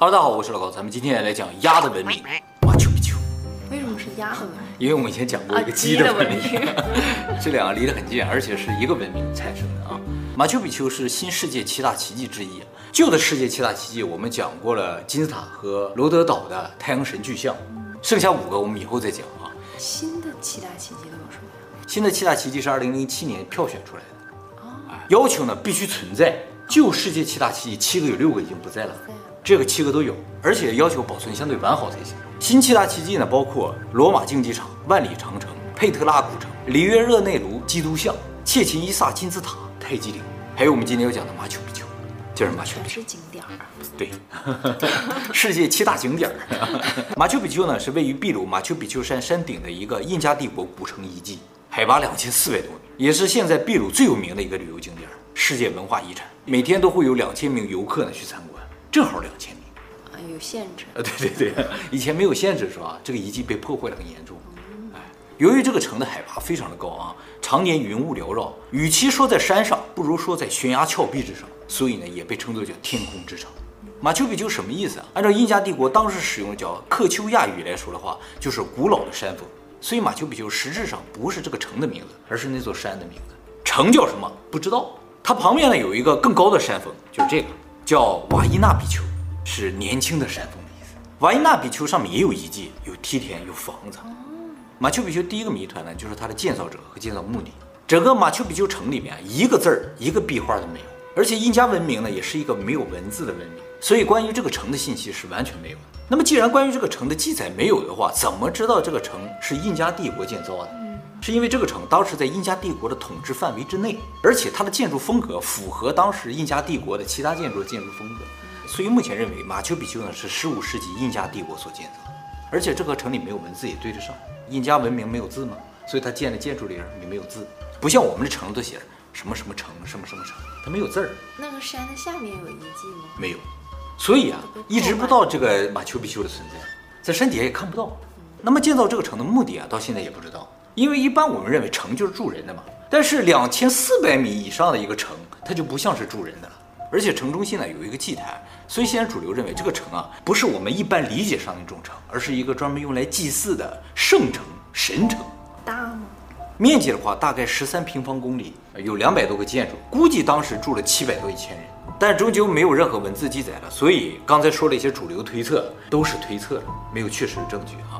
哈喽，大家好，我是老高，咱们今天来讲鸭的文明——马丘比丘。为什么是鸭的文明？因为我们以前讲过一个鸡的文明，啊、这两个离得很近，而且是一个文明产生的啊。马丘比丘是新世界七大奇迹之一。旧的世界七大奇迹我们讲过了，金字塔和罗德岛的太阳神巨像，剩下五个我们以后再讲啊。新的七大奇迹都有什么呀？新的七大奇迹是二零零七年票选出来的，啊，要求呢必须存在。旧世界七大奇迹七个有六个已经不在了。这个七个都有，而且要求保存相对完好才行。新七大奇迹呢，包括罗马竞技场、万里长城、佩特拉古城、里约热内卢基督像、切琴伊萨金字塔、泰姬陵，还有我们今天要讲的马丘比丘，就是马丘比丘。是景点儿。对，世界七大景点儿。马丘比丘呢，是位于秘鲁马丘比丘山山顶的一个印加帝国古城遗迹，海拔两千四百多米，也是现在秘鲁最有名的一个旅游景点，世界文化遗产，每天都会有两千名游客呢去参观。正好两千米，啊，有限制啊，对对对，以前没有限制是吧？这个遗迹被破坏得很严重，哎，由于这个城的海拔非常的高啊，常年云雾缭绕，与其说在山上，不如说在悬崖峭壁之上，所以呢，也被称作叫天空之城。马丘比丘什么意思啊？按照印加帝国当时使用的叫克丘亚语来说的话，就是古老的山峰。所以马丘比丘实质上不是这个城的名字，而是那座山的名字。城叫什么？不知道。它旁边呢有一个更高的山峰，就是这个。叫瓦伊纳比丘，是年轻的山峰的意思。瓦伊纳比丘上面也有遗迹，有梯田，有房子。马丘比丘第一个谜团呢，就是它的建造者和建造目的。整个马丘比丘城里面一个字儿、一个壁画都没有，而且印加文明呢，也是一个没有文字的文明，所以关于这个城的信息是完全没有的。那么既然关于这个城的记载没有的话，怎么知道这个城是印加帝国建造的？是因为这个城当时在印加帝国的统治范围之内，而且它的建筑风格符合当时印加帝国的其他建筑的建筑风格，所以目前认为马丘比丘呢是十五世纪印加帝国所建造的，而且这个城里没有文字也对得上，印加文明没有字嘛，所以它建的建筑里也没有字，不像我们的城都写着什么什么城什么什么城，它没有字儿。那个山的下面有遗迹吗？没有，所以啊一直不知道这个马丘比丘的存在，在山底下也看不到。那么建造这个城的目的啊，到现在也不知道。因为一般我们认为城就是住人的嘛，但是两千四百米以上的一个城，它就不像是住人的了。而且城中心呢有一个祭坛，所以现在主流认为这个城啊不是我们一般理解上的那种城，而是一个专门用来祭祀的圣城、神城。大吗？面积的话大概十三平方公里，有两百多个建筑，估计当时住了七百多一千人，但终究没有任何文字记载了。所以刚才说了一些主流推测，都是推测的，没有确实的证据啊。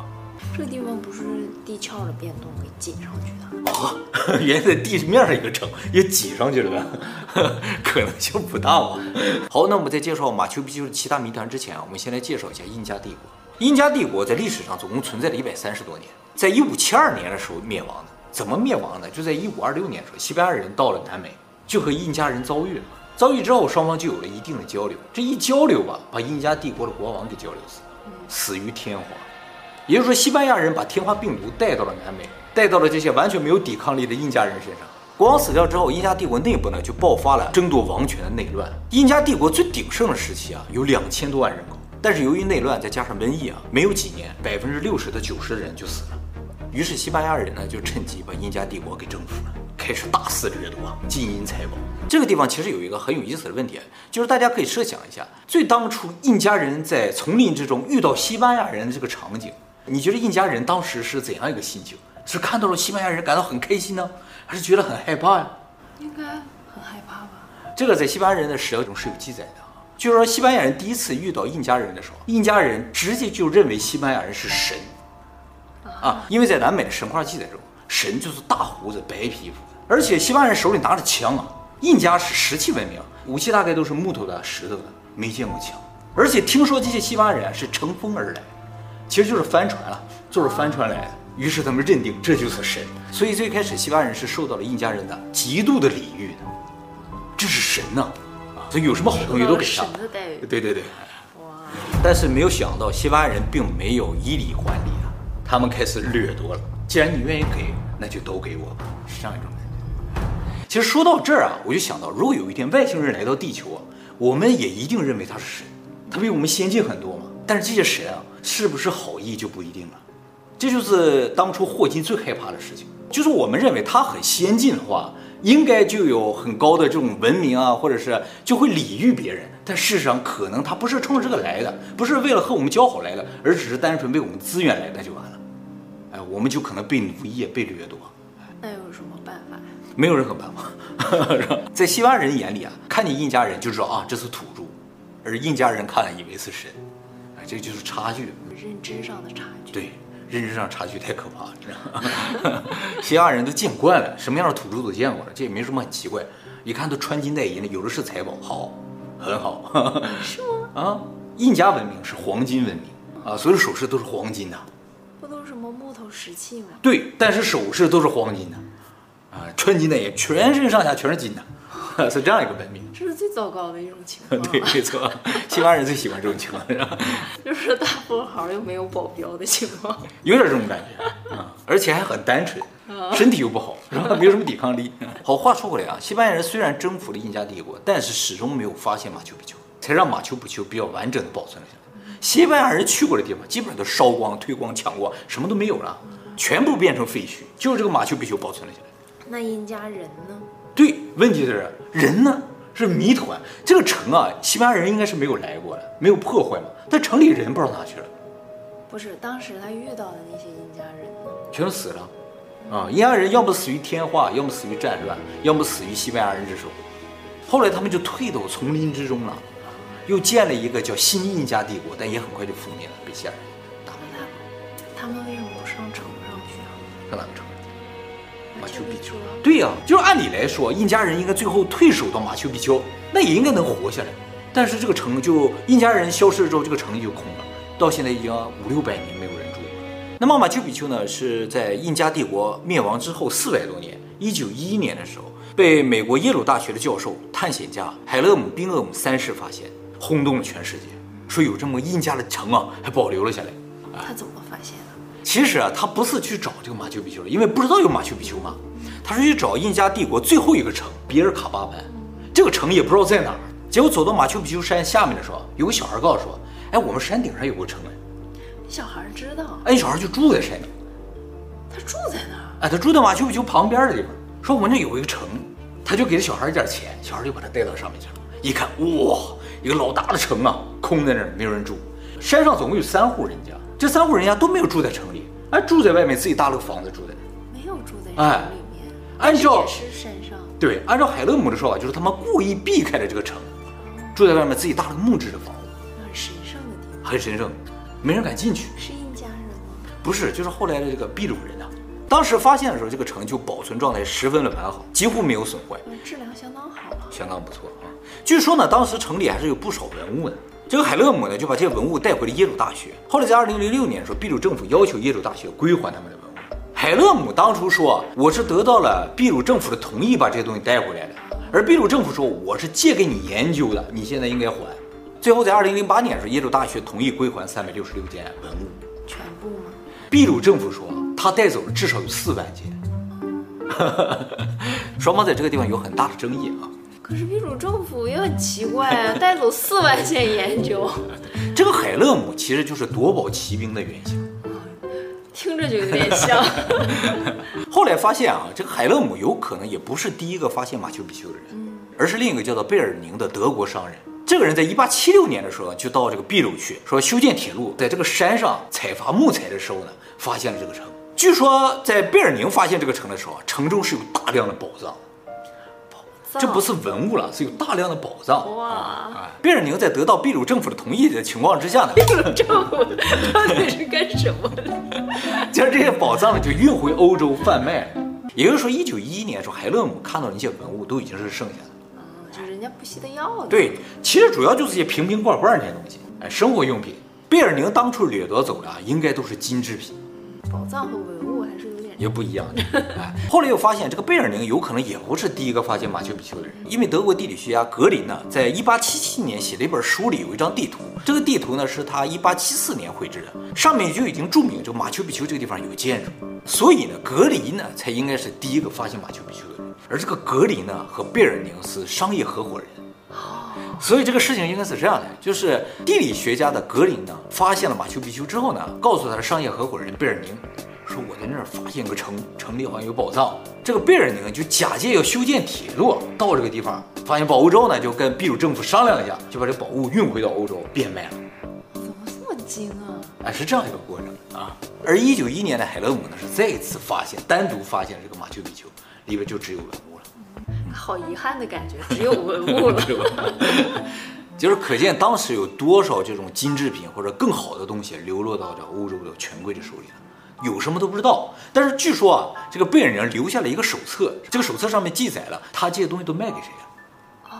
这个地方不是地壳的变动给挤上去的哦？原来在地面上一个城也挤上去了呗，可能性不大吧。好，那我们在介绍马丘比丘的其他谜团之前啊，我们先来介绍一下印加帝国。印加帝国在历史上总共存在了一百三十多年，在一五七二年的时候灭亡的。怎么灭亡呢？就在一五二六年的时候，西班牙人到了南美，就和印加人遭遇了。遭遇之后，双方就有了一定的交流。这一交流吧，把印加帝国的国王给交流死，死于天花。也就是说，西班牙人把天花病毒带到了南美，带到了这些完全没有抵抗力的印加人身上。国王死掉之后，印加帝国内部呢就爆发了争夺王权的内乱。印加帝国最鼎盛的时期啊，有两千多万人口，但是由于内乱再加上瘟疫啊，没有几年，百分之六十到九十的人就死了。于是西班牙人呢就趁机把印加帝国给征服了，开始大肆掠夺金银财宝。这个地方其实有一个很有意思的问题，就是大家可以设想一下，最当初印加人在丛林之中遇到西班牙人的这个场景。你觉得印加人当时是怎样一个心情？是看到了西班牙人感到很开心呢，还是觉得很害怕呀？应该很害怕吧。这个在西班牙人的史料中是有记载的啊，就是说西班牙人第一次遇到印加人的时候，印加人直接就认为西班牙人是神啊，因为在南美的神话记载中，神就是大胡子、白皮肤，而且西班牙人手里拿着枪啊。印加是石器文明，武器大概都是木头的、石头的，没见过枪，而且听说这些西班牙人是乘风而来。其实就是帆船了，就是帆船来的。于是他们认定这就是神，所以最开始西班牙人是受到了印加人的极度的礼遇的，这是神呐，啊，所以有什么好东西都给他。神的待遇。对对对。哇！但是没有想到西班牙人并没有以礼还礼啊，他们开始掠夺了。既然你愿意给，那就都给我吧，是这样一种感觉。其实说到这儿啊，我就想到，如果有一天外星人来到地球啊，我们也一定认为他是神，他比我们先进很多嘛。但是这些神啊。是不是好意就不一定了，这就是当初霍金最害怕的事情。就是我们认为他很先进的话，应该就有很高的这种文明啊，或者是就会礼遇别人。但事实上可能他不是冲着这个来的，不是为了和我们交好来的，而只是单纯为我们资源来的就完了。哎，我们就可能被奴役、被掠夺。那有什么办法？没有任何办法。在西班牙人眼里啊，看见印加人就知道啊，这是土著，而印加人看了以为是神。哎，这就是差距，认知上的差距。对。认知上差距太可怕了，知道吗？西亚人都见惯了，什么样的土著都见过了，这也没什么很奇怪。一看都穿金戴银的，有的是财宝，好，很好。是吗？啊，印加文明是黄金文明啊，所有首饰都是黄金的。不都是什么木头石器吗？对，但是首饰都是黄金的，啊，穿金戴银，全身上下全是金的。是这样一个文明，这是最糟糕的一种情况。对，没错，西方人最喜欢这种情况，是吧？就是大富豪又没有保镖的情况，有点这种感觉啊，而且还很单纯，身体又不好，然后？没有什么抵抗力。好，话说回来啊，西班牙人虽然征服了印加帝国，但是始终没有发现马丘比丘，才让马丘比丘比较完整的保存了下来。西班牙人去过的地方，基本上都烧光、推光、抢光，什么都没有了，全部变成废墟，就是这个马丘比丘保存了下来。那印加人呢？对，问题是人呢是谜团。这个城啊，西班牙人应该是没有来过的，没有破坏嘛。但城里人不知道哪去了。不是，当时他遇到的那些印加人呢？全都死了。啊，印加人要么死于天化，要么死于战乱，要么死于西班牙人之手。后来他们就退到丛林之中了，又建了一个叫新印加帝国，但也很快就覆灭了，被西亚人打了。他们为什么不上城上去啊？上哪个城？马丘比丘，丘，对呀、啊，就是按理来说，印加人应该最后退守到马丘比丘，那也应该能活下来。但是这个城就印加人消失了之后，这个城就空了，到现在已经五六百年没有人住了。那么马丘比丘呢，是在印加帝国灭亡之后四百多年，一九一一年的时候，被美国耶鲁大学的教授、探险家海勒姆·宾厄姆三世发现，轰动了全世界，说有这么个印加的城啊，还保留了下来。他怎么发现的？其实啊，他不是去找这个马丘比丘了，因为不知道有马丘比丘嘛。他是去找印加帝国最后一个城比尔卡巴班，这个城也不知道在哪儿。结果走到马丘比丘山下面的时候，有个小孩告诉说：“哎，我们山顶上有个城哎。”小孩知道。哎，小孩就住在山顶。他住在哪儿？哎，他住在马丘比丘旁边的地方。说我们那有一个城，他就给了小孩一点钱，小孩就把他带到上面去了。一看，哇，一个老大的城啊，空在那儿，没有人住。山上总共有三户人家。这三户人家都没有住在城里，哎，住在外面自己搭了个房子住在那，没有住在城里面。按照是山上，对，按照海勒姆的说法，就是他们故意避开了这个城，住在外面自己搭了个木质的房子，很神圣的地方，很神圣，没人敢进去。是印加人吗？不是，就是后来的这个秘鲁人啊。当时发现的时候，这个城就保存状态十分的完好，几乎没有损坏，质量相当好了，相当不错啊。据说呢，当时城里还是有不少文物的。这个海勒姆呢，就把这些文物带回了耶鲁大学。后来在二零零六年的时候，秘鲁政府要求耶鲁大学归还他们的文物。海勒姆当初说：“我是得到了秘鲁政府的同意，把这些东西带回来的。”而秘鲁政府说：“我是借给你研究的，你现在应该还。”最后在二零零八年的时候，耶鲁大学同意归还三百六十六件文物。全部吗？秘鲁政府说他带走了至少有四万件。双方在这个地方有很大的争议啊。可是秘鲁政府也很奇怪啊，带走四万件研究。这个海勒姆其实就是夺宝奇兵的原型，听着就有点像。后来发现啊，这个海勒姆有可能也不是第一个发现马丘比丘的人，而是另一个叫做贝尔宁的德国商人。这个人在一八七六年的时候就到这个秘鲁去，说修建铁路，在这个山上采伐木材的时候呢，发现了这个城。据说在贝尔宁发现这个城的时候，城中是有大量的宝藏。这不是文物了，是有大量的宝藏。哇！贝尔宁在得到秘鲁政府的同意的情况之下呢，秘鲁政府到底是干什么的？将 这些宝藏呢就运回欧洲贩卖。也就是说，一九一一年的时候，海勒姆看到的那些文物都已经是剩下的。嗯，就人家不惜的要的。对，其实主要就是些瓶瓶罐罐那些东西，哎，生活用品。贝尔宁当初掠夺走的应该都是金制品。宝藏和文。也不一样的，哎，后来又发现这个贝尔宁有可能也不是第一个发现马丘比丘的人，因为德国地理学家格林呢，在一八七七年写了一本书里有一张地图，这个地图呢是他一八七四年绘制的，上面就已经注明这个马丘比丘这个地方有建筑，所以呢，格林呢才应该是第一个发现马丘比丘的人，而这个格林呢和贝尔宁是商业合伙人，所以这个事情应该是这样的，就是地理学家的格林呢发现了马丘比丘之后呢，告诉他的商业合伙人贝尔宁。说我在那儿发现个城，城里好像有宝藏。这个贝尔宁就假借要修建铁路到这个地方，发现宝物之后呢，就跟秘鲁政府商量一下，就把这宝物运回到欧洲变卖了。怎么这么精啊？哎，是这样一个过程啊。而一九一一年的海勒姆呢，是再一次发现，单独发现这个马丘比丘里边就只有文物了。好遗憾的感觉，只有文物了。就是可见当时有多少这种金制品或者更好的东西流落到这欧洲的权贵的手里了，有什么都不知道。但是据说啊，这个贝尔宁留下了一个手册，这个手册上面记载了他这些东西都卖给谁了。哦，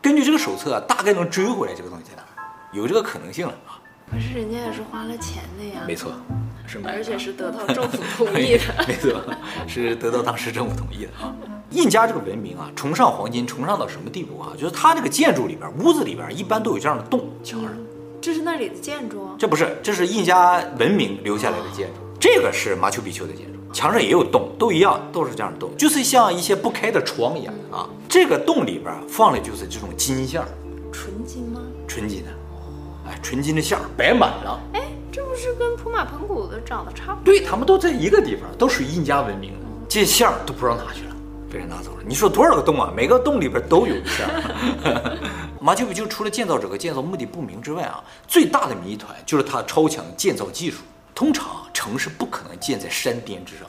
根据这个手册啊，大概能追回来这个东西在哪，有这个可能性了啊。可是人家也是花了钱的呀。没错，是买，而且是得到政府同意的。没错，是得到当时政府同意的啊。印加这个文明啊，崇尚黄金，崇尚到什么地步啊？就是它这个建筑里边，屋子里边一般都有这样的洞，墙上。这是那里的建筑？这不是，这是印加文明留下来的建筑。这个是马丘比丘的建筑，墙上也有洞，都一样，都是这样的洞，就是像一些不开的窗一样啊。这个洞里边放的就是这种金线，纯金吗？纯金的，哎，纯金的线摆满了。哎，这不是跟普马盆古的长得差不多？对，他们都在一个地方，都属于印加文明的，这些线都不知道哪去了。被人拿走了。你说多少个洞啊？每个洞里边都有一下。马丘比丘除了建造者和建造目的不明之外啊，最大的谜团就是它超强建造技术。通常城市不可能建在山巅之上，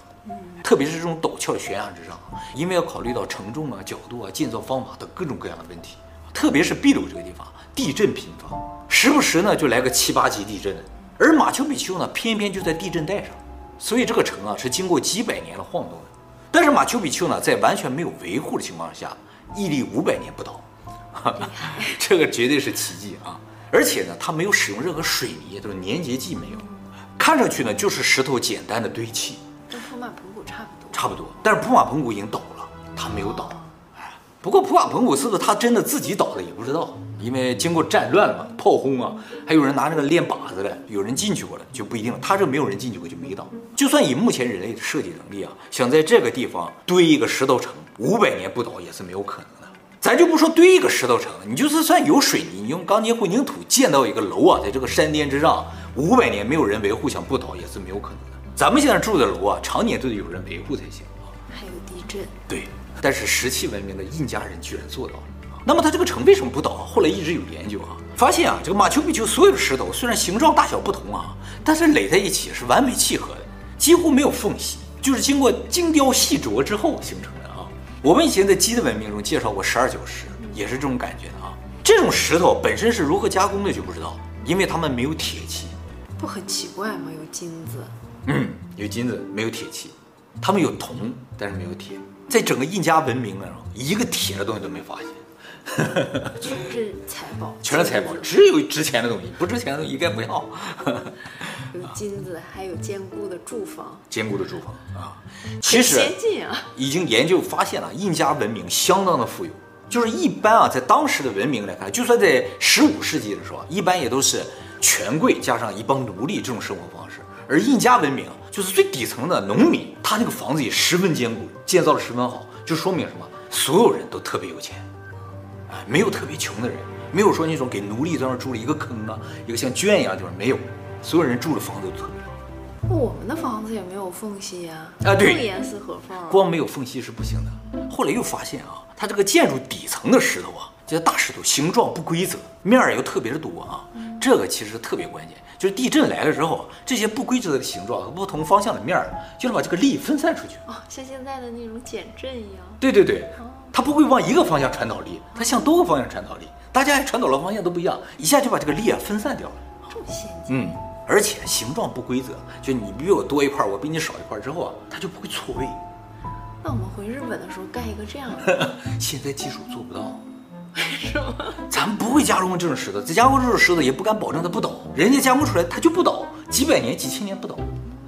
特别是这种陡峭悬崖之上，因为要考虑到承重啊、角度啊、建造方法等各种各样的问题。特别是秘鲁这个地方，地震频发，时不时呢就来个七八级地震。而马丘比丘呢，偏偏就在地震带上，所以这个城啊是经过几百年的晃动的。但是马丘比丘呢，在完全没有维护的情况下，屹立五百年不倒，这个绝对是奇迹啊！而且呢，它没有使用任何水泥，都是粘结剂没有，看上去呢就是石头简单的堆砌，跟普马彭古差不多。差不多，但是普马彭古已经倒了，它没有倒。不过普马彭古是不是他真的自己倒的也不知道。因为经过战乱了嘛，炮轰啊，还有人拿那个练靶子的，有人进去过了，就不一定了。他这没有人进去过，就没倒。就算以目前人类的设计能力啊，想在这个地方堆一个石头城，五百年不倒也是没有可能的。咱就不说堆一个石头城，你就是算有水泥，你用钢筋混凝土建造一个楼啊，在这个山巅之上，五百年没有人维护，想不倒也是没有可能的。咱们现在住的楼啊，常年都得有人维护才行啊。还有地震。对，但是石器文明的印加人居然做到了。那么它这个城为什么不倒？后来一直有研究啊，发现啊，这个马丘比丘所有的石头虽然形状大小不同啊，但是垒在一起是完美契合的，几乎没有缝隙，就是经过精雕细琢之后形成的啊。我们以前在鸡的文明中介绍过十二角石，也是这种感觉的啊。这种石头本身是如何加工的就不知道，因为它们没有铁器。不很奇怪吗？有金子，嗯，有金子，没有铁器，他们有铜，但是没有铁。在整个印加文明当中，一个铁的东西都没发现。全是财宝，全是财宝，只有值钱的东西，不值钱的东西应该不要。有 金子，还有坚固的住房，坚固的住房啊，其实先进啊，已经研究发现了，印加文明相当的富有。就是一般啊，在当时的文明来看，就算在十五世纪的时候，一般也都是权贵加上一帮奴隶这种生活方式。而印加文明就是最底层的农民，他那个房子也十分坚固，建造的十分好，就说明什么？所有人都特别有钱。哎没有特别穷的人，没有说那种给奴隶在那住了一个坑啊，一个像圈一样的地方没有，所有人住的房子都特别好。我们的房子也没有缝隙呀，啊，对，严丝合缝，光没有缝隙是不行的。后来又发现啊，它这个建筑底层的石头啊，这些大石头形状不规则，面儿又特别的多啊，这个其实特别关键，就是地震来了之后，这些不规则的形状和不同方向的面儿，就能把这个力分散出去哦，像现在的那种减震一样。对对对。它不会往一个方向传导力，它向多个方向传导力，大家传导的方向都不一样，一下就把这个力啊分散掉了。这么先进。嗯，而且形状不规则，就你比我多一块，我比你少一块之后啊，它就不会错位。那我们回日本的时候盖一个这样的，现在技术做不到，是吗？咱们不会加工这种石头，再加工这种石头也不敢保证它不倒，人家加工出来它就不倒，几百年、几千年不倒。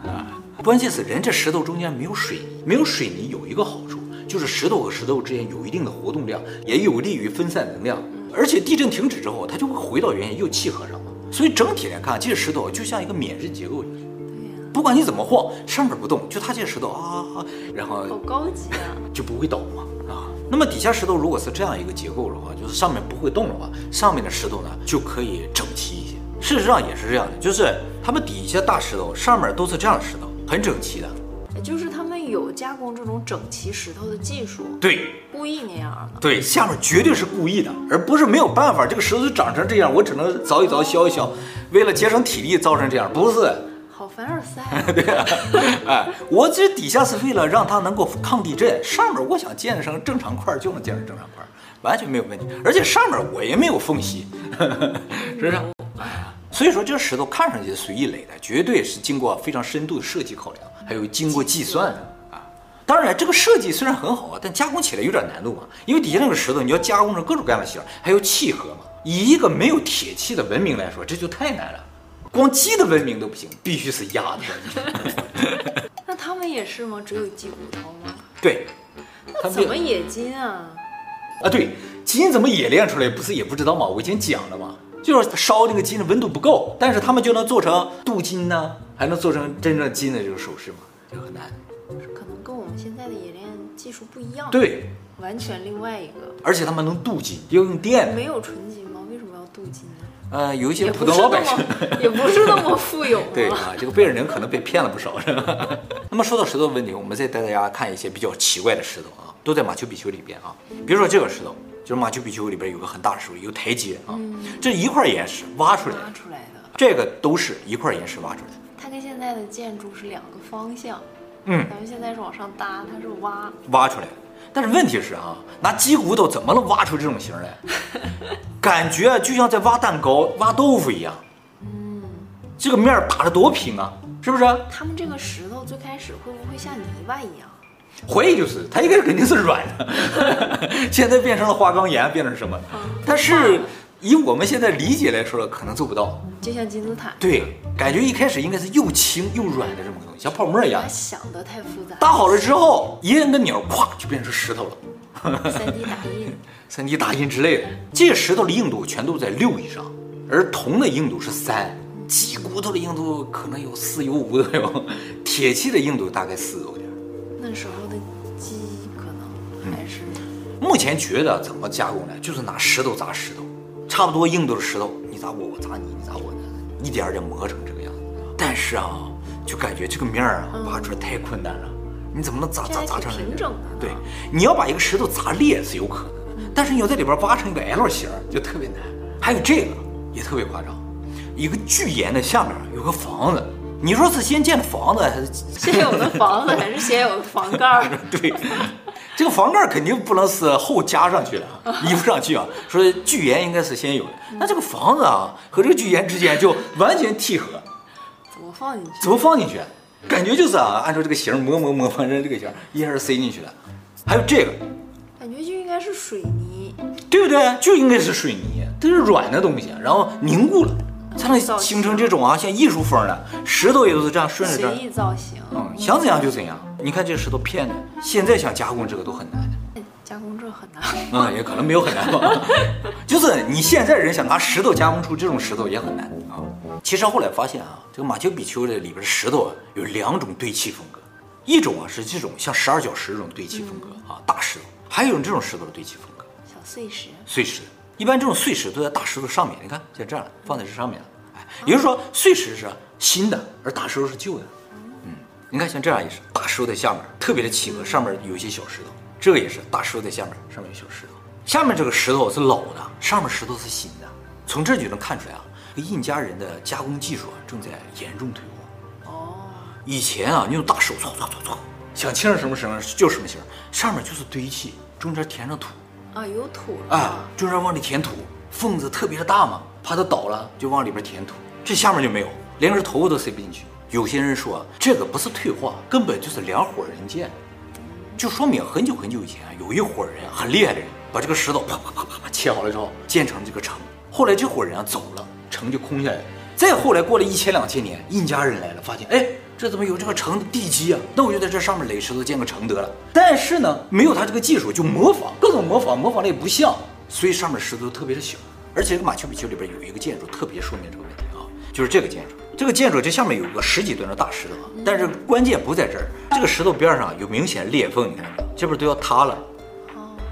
啊，关键是人这石头中间没有水泥，没有水泥有一个好处。就是石头和石头之间有一定的活动量，也有利于分散能量，而且地震停止之后，它就会回到原点，又契合上了。所以整体来看，这些石头就像一个免震结构一样。对呀，不管你怎么晃，上面不动，就它这些石头啊，然后好高级啊，就不会倒嘛啊。那么底下石头如果是这样一个结构的话，就是上面不会动的话，上面的石头呢就可以整齐一些。事实上也是这样的，就是他们底下大石头上面都是这样的石头，很整齐的。就是他们有加工这种整齐石头的技术，对故意那样的。对，下面绝对是故意的，而不是没有办法，这个石头就长成这样，我只能凿一凿、削一削，为了节省体力造成这样，不是。好凡尔赛。对啊，哎，我这底下是为了让它能够抗地震，上面我想建成正常块就能建成正常块，完全没有问题，而且上面我也没有缝隙，是不是？哎呀，所以说这石头看上去是随意垒的，绝对是经过非常深度的设计考量，还有经过计算的啊。当然，这个设计虽然很好啊，但加工起来有点难度嘛，因为底下那个石头你要加工成各种各样的形，还有契合嘛。以一个没有铁器的文明来说，这就太难了。光鸡的文明都不行，必须是鸭的文明。那他们也是吗？只有鸡骨头吗？对。那怎么冶金啊？啊，对，金怎么冶炼出来？不是也不知道吗？我以前讲了嘛。就是烧那个金的温度不够，但是他们就能做成镀金呢，还能做成真正金的这个首饰嘛，就很难。可能跟我们现在的冶炼技术不一样。对，完全另外一个。而且他们能镀金，要用电。没有纯金吗？为什么要镀金呢？呃，有一些普通老百姓 也不是那么富有。对啊，这个贝尔宁可能被骗了不少，是吧？那么说到石头问题，我们再带大家看一些比较奇怪的石头啊，都在马丘比丘里边啊。比如说这个石头。就是马丘比丘里边有个很大的石头，有个台阶啊，嗯、这一块岩石挖出来的，挖出来的，这个都是一块岩石挖出来的。它跟现在的建筑是两个方向，嗯，咱们现在是往上搭，它是挖挖出来的。但是问题是啊，拿鸡骨头怎么能挖出这种形来？感觉就像在挖蛋糕、挖豆腐一样。嗯，这个面打得多平啊，是不是？他们这个石头最开始会不会像泥巴一样？怀疑就是，它一开始肯定是软的，现在变成了花岗岩，变成什么？但是以我们现在理解来说，可能做不到。就像金字塔。对，感觉一开始应该是又轻又软的这么个东西，像泡沫一样。想的太复杂。搭好了之后，一摁个钮，咵就变成石头了。三 D 打印。三 D 打印之类的，这些石头的硬度全都在六以上，而铜的硬度是三，鸡骨头的硬度可能有四有五都有，铁器的硬度大概四有点。那时候的鸡可能还是、嗯，目前觉得怎么加工呢？就是拿石头砸石头，差不多硬度的石头，你砸我，我砸你，你砸我，一点点磨成这个样子。但是啊，就感觉这个面儿啊，挖出来太困难了。嗯、你怎么能砸砸砸成平整？对，你要把一个石头砸裂是有可能的，嗯、但是你要在里边挖成一个 L 型就特别难。还有这个也特别夸张，一个巨岩的下面有个房子。你说是先建的房子还是先有的房子，还是先有的房盖？对，这个房盖肯定不能是后加上去的，移不上去啊。说巨岩应该是先有的，那这个房子啊和这个巨岩之间就完全契合。怎么放进去？怎么放进去？感觉就是啊，按照这个形磨磨磨，反正这个形一下塞进去了。还有这个，感觉就应该是水泥，对不对？就应该是水泥，它是软的东西，然后凝固了。才能形成这种啊，像艺术风的石头也都是这样顺着这。随意造型。嗯，想怎样就怎样。你看这石头片的，现在想加工这个都很难。加工这很难。嗯，也可能没有很难吧。就是你现在人想拿石头加工出这种石头也很难啊。其实后来发现啊，这个马丘比丘的里边的石头啊，有两种堆砌风格，一种啊是这种像十二角石这种堆砌风格啊，大石头；还有一种这种石头的堆砌风格，小碎石。碎石。一般这种碎石都在大石头上面，你看像这样放在这上面，哎，也就是说碎石是新的，而大石头是旧的。嗯，你看像这样也是，大石头在下面特别的契合，上面有一些小石头，这个也是大石头在下面，上面有小石头。下面这个石头是老的，上面石头是新的，从这就能看出来啊，印加人的加工技术啊正在严重退化。哦，以前啊，你用大手搓搓搓搓，想切成什么形就什么形，上面就是堆砌，中间填上土。啊，有土啊，就是往里填土，缝子特别的大嘛，怕它倒了就往里边填土。这下面就没有，连根头发都塞不进去。有些人说这个不是退化，根本就是两伙人建，就说明很久很久以前有一伙人很厉害的人，把这个石头啪啪啪啪啪切好了之后建成这个城。后来这伙人啊走了，城就空下来了。再后来过了一千两千年，印加人来了，发现哎。这怎么有这个城的地基啊？那我就在这上面垒石头建个城得了。但是呢，没有他这个技术，就模仿各种模仿，模仿的也不像，所以上面石头特别的小。而且这个马丘比丘里边有一个建筑特别说明这个问题啊，就是这个建筑，这个建筑这下面有个十几吨的大石头啊，但是关键不在这儿，这个石头边上有明显裂缝，你看这边都要塌了。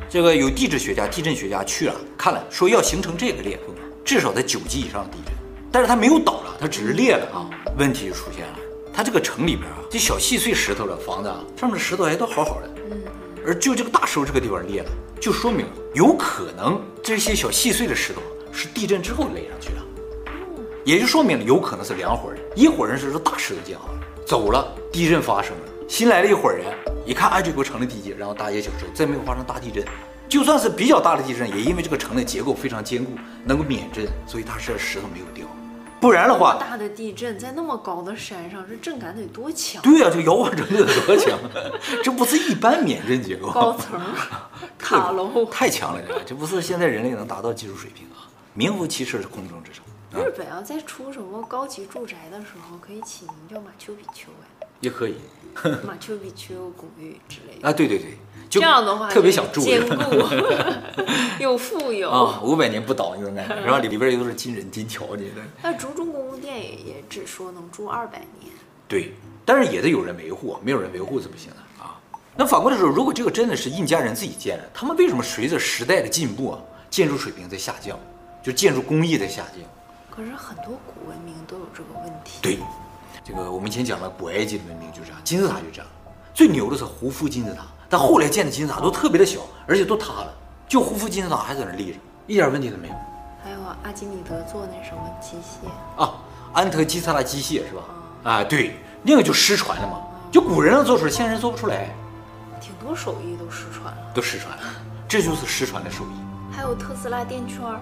这个有地质学家、地震学家去了看了，说要形成这个裂缝，至少在九级以上的地震，但是它没有倒了，它只是裂了啊。问题就出现了。它这个城里边啊，这小细碎石头的房子啊，上面的石头还都好好的。嗯。而就这个大石头这个地方裂了，就说明有可能这些小细碎的石头是地震之后垒上去的。也就说明了有可能是两伙人，一伙人是说大石头建好了，走了，地震发生了，新来了一伙人，一看，哎，这个城的地基，然后大街小巷再没有发生大地震。就算是比较大的地震，也因为这个城的结构非常坚固，能够免震，所以它是石头没有掉。不然的话，大的地震在那么高的山上，这震感得多强？对呀、啊，这摇晃程度得多强？这不是一般免震结构，高层塔楼 太强了，这这不是现在人类能达到技术水平啊！名副其实的空中之城。日本要再出什么高级住宅的时候，可以起名叫马丘比丘哎，也可以，马丘比丘公寓之类的啊，对对对。这样的话，特别想住，坚固 又富有啊，五百年不倒那种感觉，然后里边又都是金人金条，你的。那竹中宫殿也也只说能住二百年，对，但是也得有人维护，没有人维护是不行的啊。那反过来说，如果这个真的是印加人自己建的，他们为什么随着时代的进步啊，建筑水平在下降，就建筑工艺在下降？可是很多古文明都有这个问题。对，这个我们以前讲了古埃及的文明就这样，金字塔就这样，最牛的是胡夫金字塔。但后来建的金字塔都特别的小，而且都塌了，就胡夫金字塔还在那立着，一点问题都没有。还有阿基米德做那什么机械啊，安特基萨拉机械是吧？嗯、啊，对，那个就失传了嘛，就古人能做出来，现在人做不出来。挺多手艺都失传了，都失传了，这就是失传的手艺。还有特斯拉电圈儿，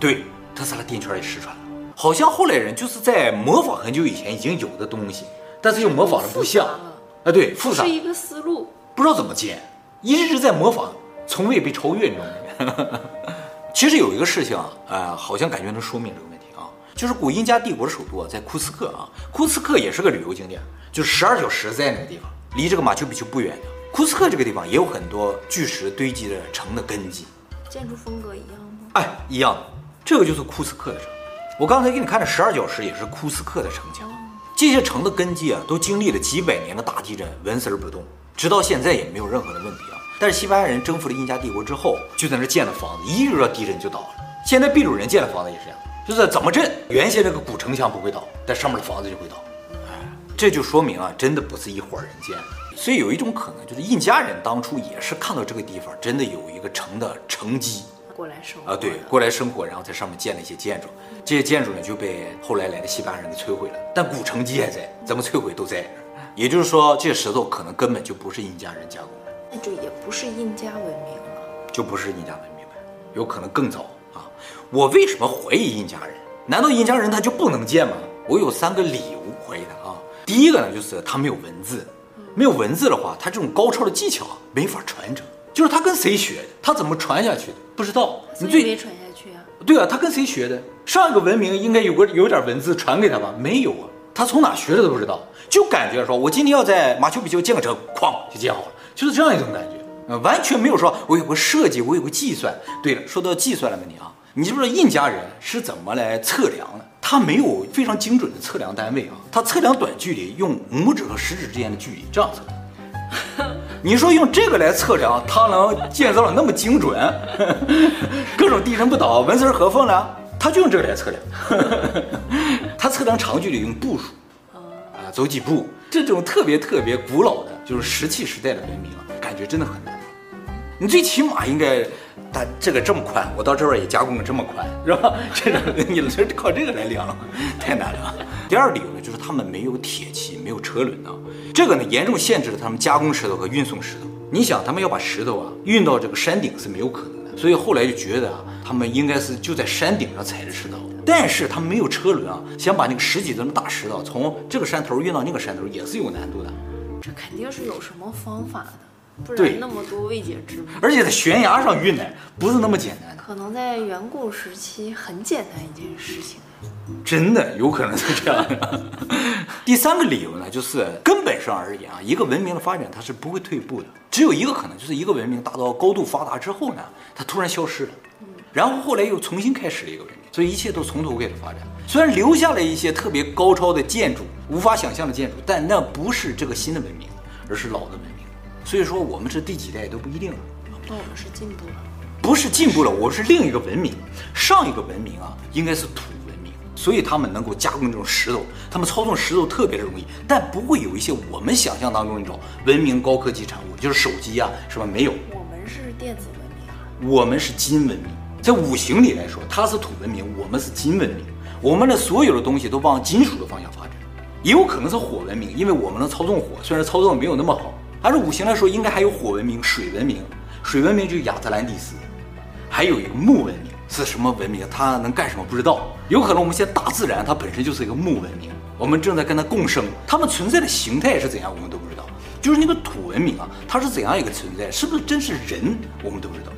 对，特斯拉电圈也失传了，好像后来人就是在模仿很久以前已经有的东西，但是又模仿的不像。啊，对，复杂是一个思路。不知道怎么建，一直在模仿，从未被超越，你知道吗？其实有一个事情啊，呃，好像感觉能说明这个问题啊，就是古印加帝国的首都啊，在库斯克啊，库斯克也是个旅游景点，就是十二角石在那个地方，离这个马丘比丘不远的。库斯克这个地方也有很多巨石堆积的城的根基，建筑风格一样吗？哎，一样的，这个就是库斯克的城。我刚才给你看的十二角石也是库斯克的城墙，这些城的根基啊，都经历了几百年的大地震，纹丝儿不动。直到现在也没有任何的问题啊！但是西班牙人征服了印加帝国之后，就在那建了房子，一遇到地震就倒了。现在秘鲁人建的房子也是这样，就是怎么震，原先这个古城墙不会倒，但上面的房子就会倒。哎，这就说明啊，真的不是一伙人建的。所以有一种可能，就是印加人当初也是看到这个地方真的有一个城的城基，过来生活啊，对，过来生活，然后在上面建了一些建筑。这些建筑呢就被后来来的西班牙人给摧毁了，但古城基还在，怎么摧毁都在。也就是说，这些石头可能根本就不是印加人加工的，那就也不是印加文明了，就不是印加文明了，有可能更早啊！我为什么怀疑印加人？难道印加人他就不能建吗？我有三个理由怀疑他啊。第一个呢，就是他没有文字，没有文字的话，他这种高超的技巧没法传承。就是他跟谁学的？他怎么传下去的？不知道。你最没传下去啊？对啊，他跟谁学的？上一个文明应该有个有点文字传给他吧？没有啊。他从哪学的都不知道，就感觉说，我今天要在马丘比丘建个城，哐就建好了，就是这样一种感觉，呃，完全没有说我有个设计，我有个计算。对了，说到计算的问题啊，你知不知道印加人是怎么来测量的？他没有非常精准的测量单位啊，他测量短距离用拇指和食指之间的距离这样测。你说用这个来测量，他能建造的那么精准，各种地震不倒，纹丝合缝呢？他就用这个来测量，他测量长距离用步数，啊，走几步，这种特别特别古老的，就是石器时代的文明啊，感觉真的很难。你最起码应该，他这个这么宽，我到这边也加工了这么宽，是吧？这种你是靠这个来量，太难了。第二理由呢，就是他们没有铁器，没有车轮啊，这个呢严重限制了他们加工石头和运送石头。你想，他们要把石头啊运到这个山顶是没有可能的，所以后来就觉得啊。他们应该是就在山顶上踩着石头，但是他们没有车轮啊，想把那个十几吨的大石头从这个山头运到那个山头也是有难度的。这肯定是有什么方法的，不然那么多未解之谜。而且在悬崖上运呢，不是那么简单的。可能在远古时期很简单一件事情。真的有可能是这样的。第三个理由呢，就是根本上而言啊，一个文明的发展它是不会退步的，只有一个可能，就是一个文明达到高度发达之后呢，它突然消失了，然后后来又重新开始了一个文明，所以一切都从头开始发展。虽然留下了一些特别高超的建筑，无法想象的建筑，但那不是这个新的文明，而是老的文明。所以说我们是第几代都不一定了。那我们是进步了？不是进步了，我是另一个文明。上一个文明啊，应该是土文明。所以他们能够加工这种石头，他们操纵石头特别的容易，但不会有一些我们想象当中那种文明高科技产物，就是手机啊什么没有。我们是电子文明啊，我们是金文明，在五行里来说，它是土文明，我们是金文明。我们的所有的东西都往金属的方向发展，也有可能是火文明，因为我们能操纵火，虽然操纵没有那么好。按照五行来说，应该还有火文明、水文明。水文明就是亚特兰蒂斯，还有一个木文明是什么文明？它能干什么不知道。有可能我们现在大自然它本身就是一个木文明，我们正在跟它共生。它们存在的形态是怎样，我们都不知道。就是那个土文明啊，它是怎样一个存在？是不是真是人？我们都不知道。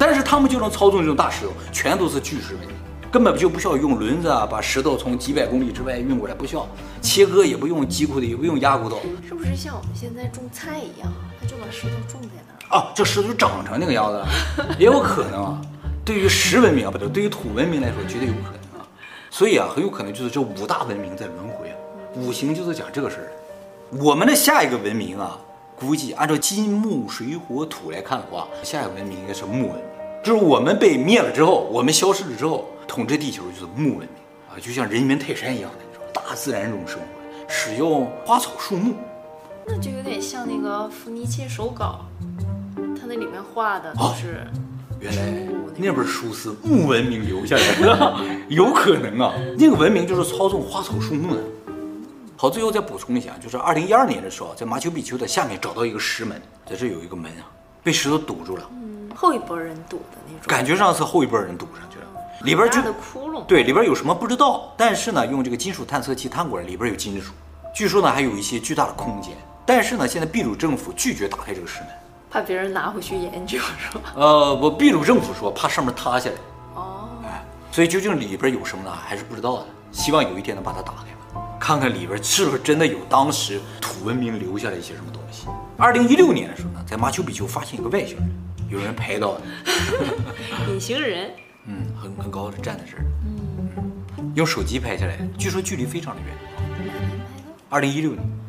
但是他们就能操纵这种大石头，全都是巨石文明。根本就不需要用轮子啊，把石头从几百公里之外运过来，不需要切割，也不用击骨的，也不用压骨头，是不是像我们现在种菜一样，他就把石头种在那儿啊？这石头就长成那个样子了，也有可能啊。对于石文明啊，不对，对于土文明来说，绝对有可能啊。所以啊，很有可能就是这五大文明在轮回啊。五行就是讲这个事儿。我们的下一个文明啊，估计按照金木水火土来看的话，下一个文明应该是木文明，就是我们被灭了之后，我们消失了之后。统治地球就是木文明啊，就像人猿泰山一样的那种大自然中生活，使用花草树木，那就有点像那个伏尼切手稿，他那里面画的就是、哦。原来那本书是木文明留下来的，有可能啊，那个文明就是操纵花草树木的。好，最后再补充一下，就是二零一二年的时候，在马丘比丘的下面找到一个石门，在这有一个门啊，被石头堵住了。嗯，后一波人堵的那种，感觉上是后一波人堵上去了。里边就对，里边有什么不知道，但是呢，用这个金属探测器探过来，里边有金属，据说呢还有一些巨大的空间，但是呢，现在秘鲁政府拒绝打开这个石门，怕别人拿回去研究是吧？呃，我秘鲁政府说怕上面塌下来，哦，哎，所以究竟里边有什么呢？还是不知道的，希望有一天能把它打开吧，看看里边是不是真的有当时土文明留下来一些什么东西。二零一六年的时候呢，在马丘比丘发现一个外星人，有人拍到的，隐形人。嗯，很很高的站在这儿，嗯，用手机拍下来，据说距离非常的远。二零一六年。